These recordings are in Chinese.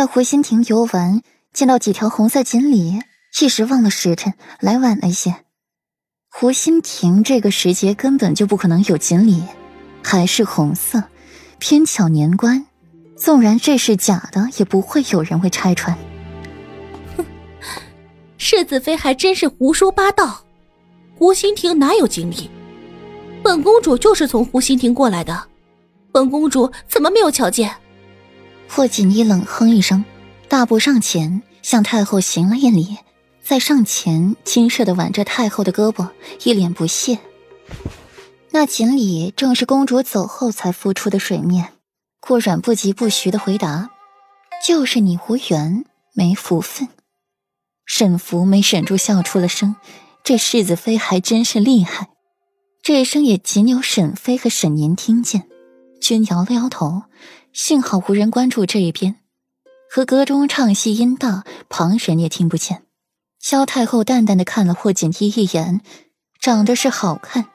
在湖心亭游玩，见到几条红色锦鲤，一时忘了时辰，来晚了一些。湖心亭这个时节根本就不可能有锦鲤，还是红色，偏巧年关。纵然这是假的，也不会有人会拆穿。哼，世子妃还真是胡说八道。湖心亭哪有锦鲤？本公主就是从湖心亭过来的，本公主怎么没有瞧见？霍锦衣冷哼一声，大步上前向太后行了一礼，在上前亲热的挽着太后的胳膊，一脸不屑。那锦鲤正是公主走后才浮出的水面。顾阮不疾不徐的回答：“就是你无缘，没福分。”沈福没忍住笑出了声，这世子妃还真是厉害。这一声也仅有沈妃和沈宁听见，均摇了摇头。幸好无人关注这一边，和阁中唱戏音大，旁人也听不见。萧太后淡淡的看了霍锦衣一眼，长得是好看，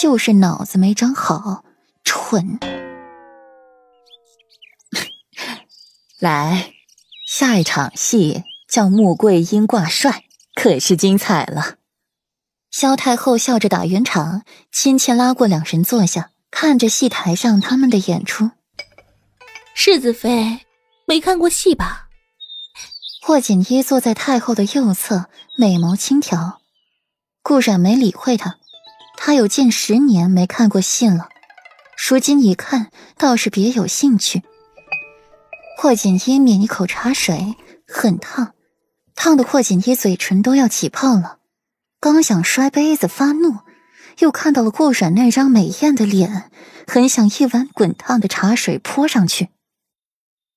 就是脑子没长好，蠢。来，下一场戏叫穆桂英挂帅，可是精彩了。萧太后笑着打圆场，亲切拉过两人坐下，看着戏台上他们的演出。世子妃没看过戏吧？霍锦衣坐在太后的右侧，美眸轻挑。顾染没理会他，他有近十年没看过戏了，如今一看，倒是别有兴趣。霍锦衣抿一口茶水，很烫，烫的霍锦衣嘴唇都要起泡了。刚想摔杯子发怒，又看到了顾染那张美艳的脸，很想一碗滚烫的茶水泼上去。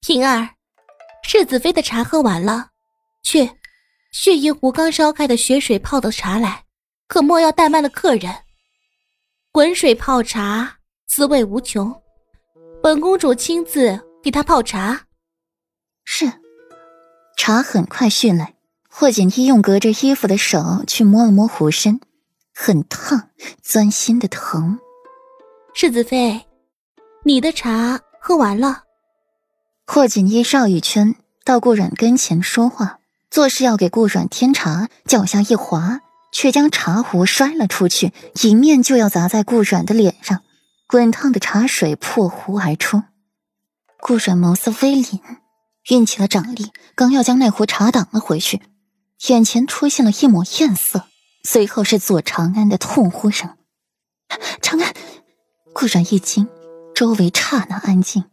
平儿，世子妃的茶喝完了，去，续一壶刚烧开的雪水泡的茶来，可莫要怠慢了客人。滚水泡茶，滋味无穷，本公主亲自给他泡茶。是，茶很快续来。霍锦衣用隔着衣服的手去摸了摸壶身，很烫，钻心的疼。世子妃，你的茶喝完了。霍锦衣绕一圈，到顾阮跟前说话，做事要给顾阮添茶，脚下一滑，却将茶壶摔了出去，迎面就要砸在顾阮的脸上，滚烫的茶水破壶而出。顾阮眸色微凛，运起了掌力，刚要将那壶茶挡了回去，眼前出现了一抹艳色，随后是左长安的痛呼声：“长安！”顾阮一惊，周围刹那安静。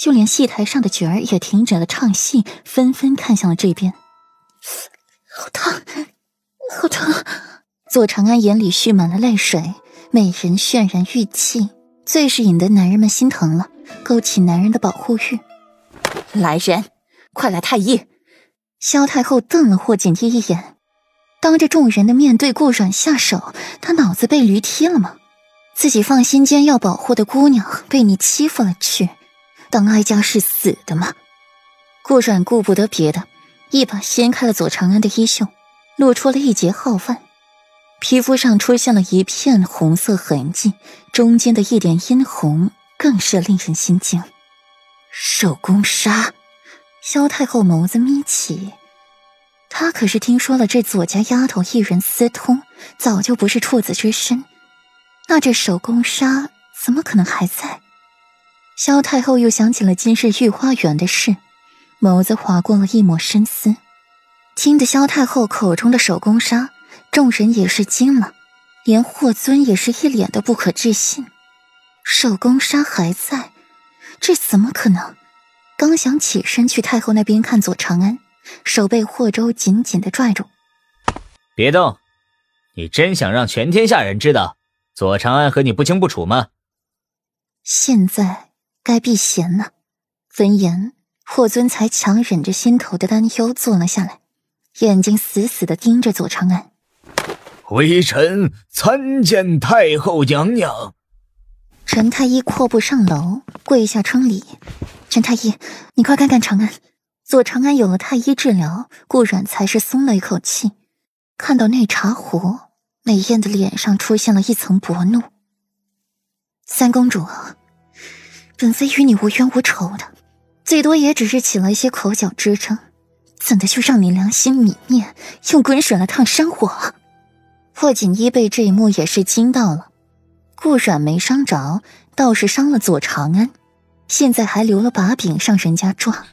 就连戏台上的角儿也停止了唱戏，纷纷看向了这边。好烫，好疼！左长安眼里蓄满了泪水，美人渲然欲泣，最是引得男人们心疼了，勾起男人的保护欲。来人，快来太医！萧太后瞪了霍锦衣一眼，当着众人的面对顾阮下手，他脑子被驴踢了吗？自己放心间要保护的姑娘被你欺负了去。当哀家是死的吗？顾阮顾不得别的，一把掀开了左长安的衣袖，露出了一截皓腕，皮肤上出现了一片红色痕迹，中间的一点殷红更是令人心惊。手工纱，萧太后眸子眯起，她可是听说了这左家丫头一人私通，早就不是处子之身，那这手工纱怎么可能还在？萧太后又想起了今日御花园的事，眸子划过了一抹深思。听得萧太后口中的手工纱，众人也是惊了，连霍尊也是一脸的不可置信。手工纱还在，这怎么可能？刚想起身去太后那边看左长安，手被霍州紧紧的拽住。别动！你真想让全天下人知道左长安和你不清不楚吗？现在。该避嫌了。闻言，霍尊才强忍着心头的担忧坐了下来，眼睛死死的盯着左长安。微臣参见太后娘娘。陈太医阔步上楼，跪下称礼。陈太医，你快看看长安。左长安有了太医治疗，顾阮才是松了一口气。看到那茶壶，美艳的脸上出现了一层薄怒。三公主。本妃与你无冤无仇的，最多也只是起了一些口角之争，怎的就让你良心泯灭，用滚水来烫山火？霍锦衣被这一幕也是惊到了。顾软没伤着，倒是伤了左长安，现在还留了把柄上人家抓。